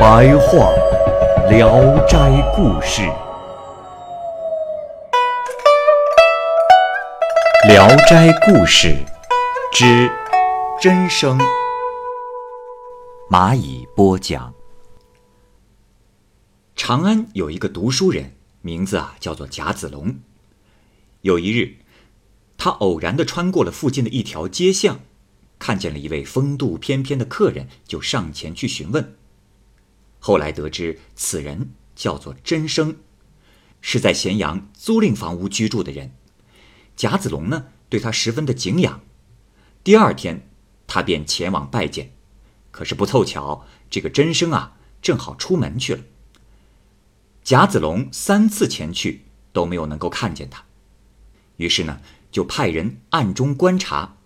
白话《聊斋故事》，《聊斋故事》之真生，蚂蚁播讲。长安有一个读书人，名字啊叫做贾子龙。有一日，他偶然的穿过了附近的一条街巷，看见了一位风度翩翩的客人，就上前去询问。后来得知此人叫做真生，是在咸阳租赁房屋居住的人。贾子龙呢对他十分的敬仰。第二天，他便前往拜见，可是不凑巧，这个真生啊正好出门去了。贾子龙三次前去都没有能够看见他，于是呢，就派人暗中观察，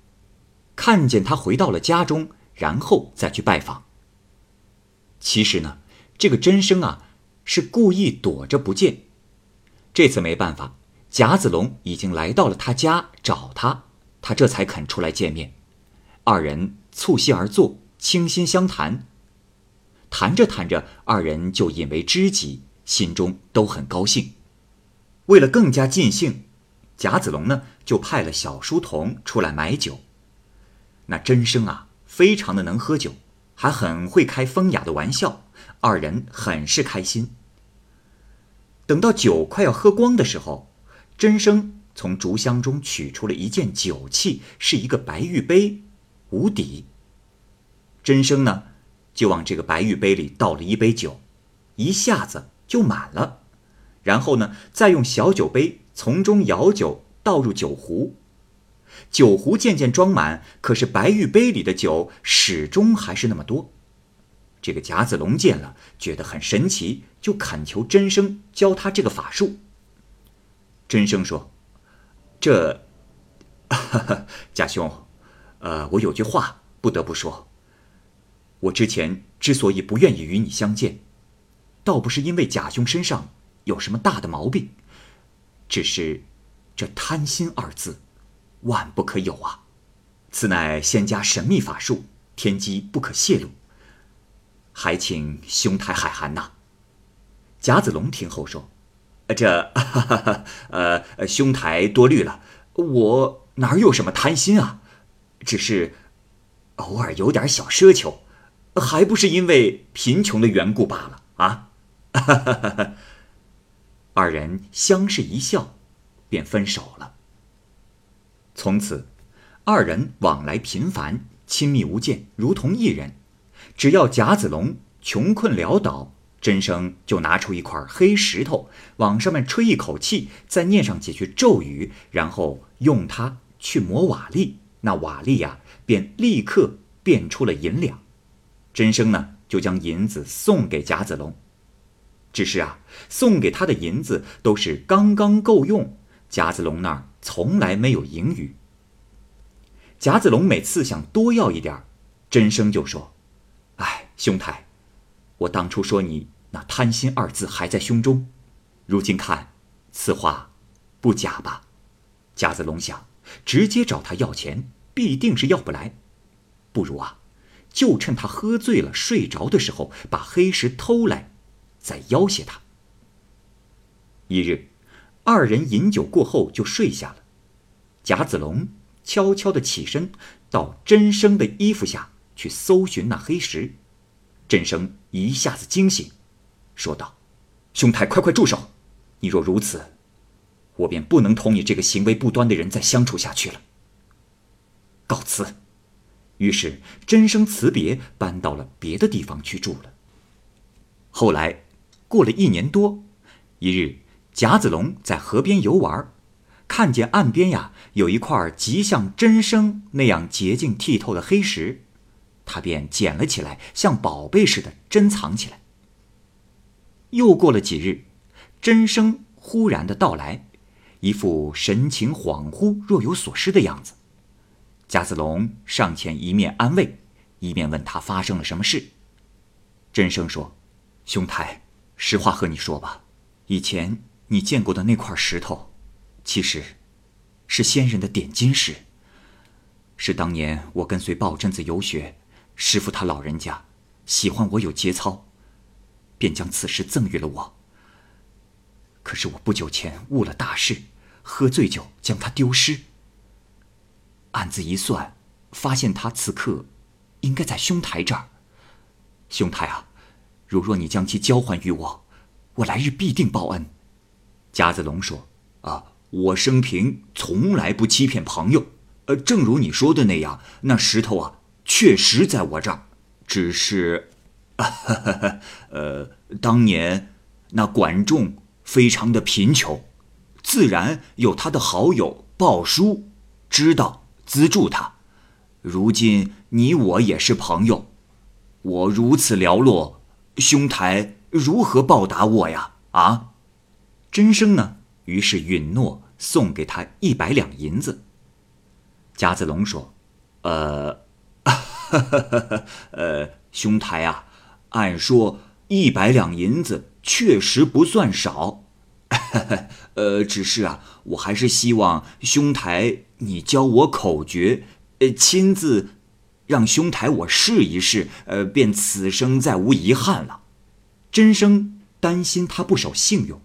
看见他回到了家中，然后再去拜访。其实呢，这个真生啊是故意躲着不见。这次没办法，贾子龙已经来到了他家找他，他这才肯出来见面。二人促膝而坐，倾心相谈。谈着谈着，二人就引为知己。心中都很高兴。为了更加尽兴，贾子龙呢就派了小书童出来买酒。那真生啊，非常的能喝酒，还很会开风雅的玩笑，二人很是开心。等到酒快要喝光的时候，真生从竹箱中取出了一件酒器，是一个白玉杯，无底。真生呢，就往这个白玉杯里倒了一杯酒，一下子。就满了，然后呢，再用小酒杯从中舀酒倒入酒壶，酒壶渐渐装满，可是白玉杯里的酒始终还是那么多。这个贾子龙见了，觉得很神奇，就恳求真生教他这个法术。真生说：“这，贾兄，呃，我有句话不得不说。我之前之所以不愿意与你相见。”倒不是因为贾兄身上有什么大的毛病，只是这贪心二字，万不可有啊！此乃仙家神秘法术，天机不可泄露。还请兄台海涵呐。贾子龙听后说：“这，呃，兄台多虑了，我哪有什么贪心啊？只是偶尔有点小奢求，还不是因为贫穷的缘故罢了啊。”哈哈哈！哈二人相视一笑，便分手了。从此，二人往来频繁，亲密无间，如同一人。只要贾子龙穷困潦倒，真生就拿出一块黑石头，往上面吹一口气，再念上几句咒语，然后用它去磨瓦砾，那瓦砾呀，便立刻变出了银两。真生呢，就将银子送给贾子龙。只是啊，送给他的银子都是刚刚够用，贾子龙那儿从来没有盈余。贾子龙每次想多要一点真生就说：“哎，兄台，我当初说你那贪心二字还在胸中，如今看，此话不假吧？”贾子龙想，直接找他要钱，必定是要不来，不如啊，就趁他喝醉了睡着的时候，把黑石偷来。在要挟他。一日，二人饮酒过后就睡下了。贾子龙悄悄的起身，到真生的衣服下去搜寻那黑石。真生一下子惊醒，说道：“兄台，快快住手！你若如此，我便不能同你这个行为不端的人再相处下去了。告辞。”于是真生辞别，搬到了别的地方去住了。后来。过了一年多，一日，贾子龙在河边游玩，看见岸边呀有一块极像真生那样洁净剔透的黑石，他便捡了起来，像宝贝似的珍藏起来。又过了几日，真生忽然的到来，一副神情恍惚、若有所失的样子。贾子龙上前一面安慰，一面问他发生了什么事。真生说：“兄台，实话和你说吧，以前你见过的那块石头。”其实，是仙人的点金石。是当年我跟随鲍真子游学，师傅他老人家喜欢我有节操，便将此石赠予了我。可是我不久前误了大事，喝醉酒将它丢失。暗自一算，发现他此刻应该在兄台这儿。兄台啊，如若你将其交还于我，我来日必定报恩。贾子龙说：“啊。”我生平从来不欺骗朋友，呃，正如你说的那样，那石头啊，确实在我这儿，只是，呃，当年那管仲非常的贫穷，自然有他的好友鲍叔知道资助他。如今你我也是朋友，我如此寥落，兄台如何报答我呀？啊，真生呢？于是允诺。送给他一百两银子。贾子龙说：“呃，呃，兄台啊，按说一百两银子确实不算少，呃，只是啊，我还是希望兄台你教我口诀，呃，亲自让兄台我试一试，呃，便此生再无遗憾了。”真生担心他不守信用，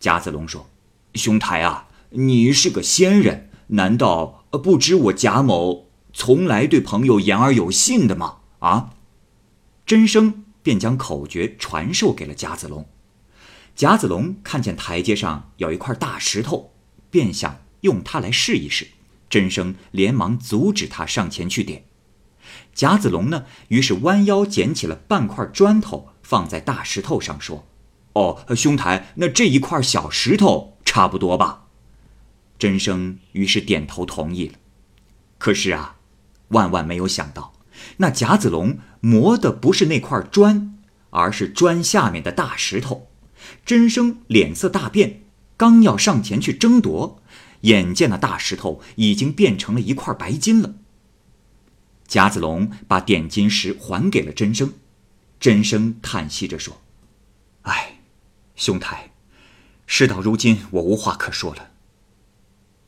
贾子龙说：“兄台啊。”你是个仙人，难道不知我贾某从来对朋友言而有信的吗？啊！真生便将口诀传授给了贾子龙。贾子龙看见台阶上有一块大石头，便想用它来试一试。真生连忙阻止他上前去点。贾子龙呢，于是弯腰捡起了半块砖头，放在大石头上，说：“哦，兄台，那这一块小石头差不多吧？”真生于是点头同意了，可是啊，万万没有想到，那贾子龙磨的不是那块砖，而是砖下面的大石头。真生脸色大变，刚要上前去争夺，眼见那大石头已经变成了一块白金了。贾子龙把点金石还给了真生，真生叹息着说：“哎，兄台，事到如今，我无话可说了。”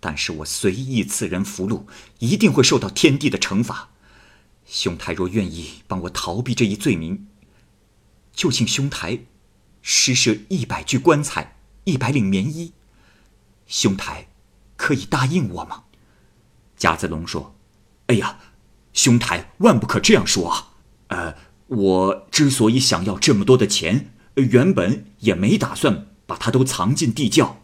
但是我随意赐人福禄，一定会受到天地的惩罚。兄台若愿意帮我逃避这一罪名，就请兄台施舍一百具棺材、一百领棉衣。兄台可以答应我吗？贾子龙说：“哎呀，兄台万不可这样说啊！呃，我之所以想要这么多的钱，原本也没打算把它都藏进地窖。”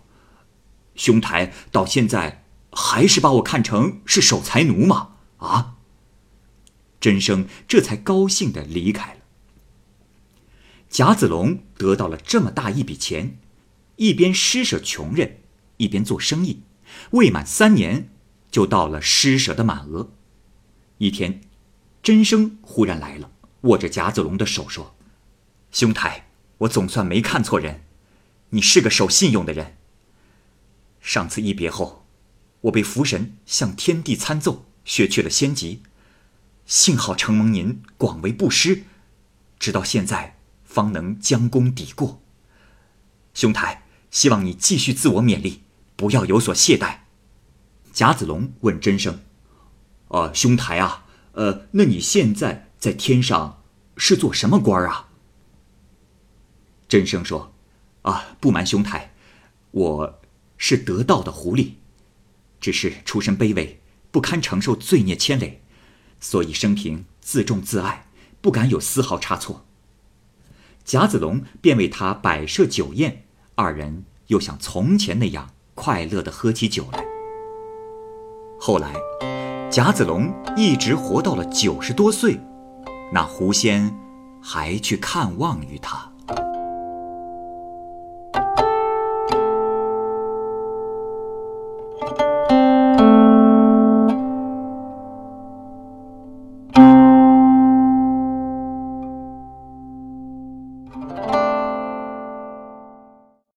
兄台到现在还是把我看成是守财奴吗？啊！真生这才高兴的离开了。贾子龙得到了这么大一笔钱，一边施舍穷人，一边做生意，未满三年就到了施舍的满额。一天，真生忽然来了，握着贾子龙的手说：“兄台，我总算没看错人，你是个守信用的人。”上次一别后，我被福神向天地参奏，削去了仙籍。幸好承蒙您广为布施，直到现在方能将功抵过。兄台，希望你继续自我勉励，不要有所懈怠。贾子龙问真生：“呃，兄台啊，呃，那你现在在天上是做什么官啊？”真生说：“啊，不瞒兄台，我。”是得道的狐狸，只是出身卑微，不堪承受罪孽牵累，所以生平自重自爱，不敢有丝毫差错。贾子龙便为他摆设酒宴，二人又像从前那样快乐的喝起酒来。后来，贾子龙一直活到了九十多岁，那狐仙还去看望于他。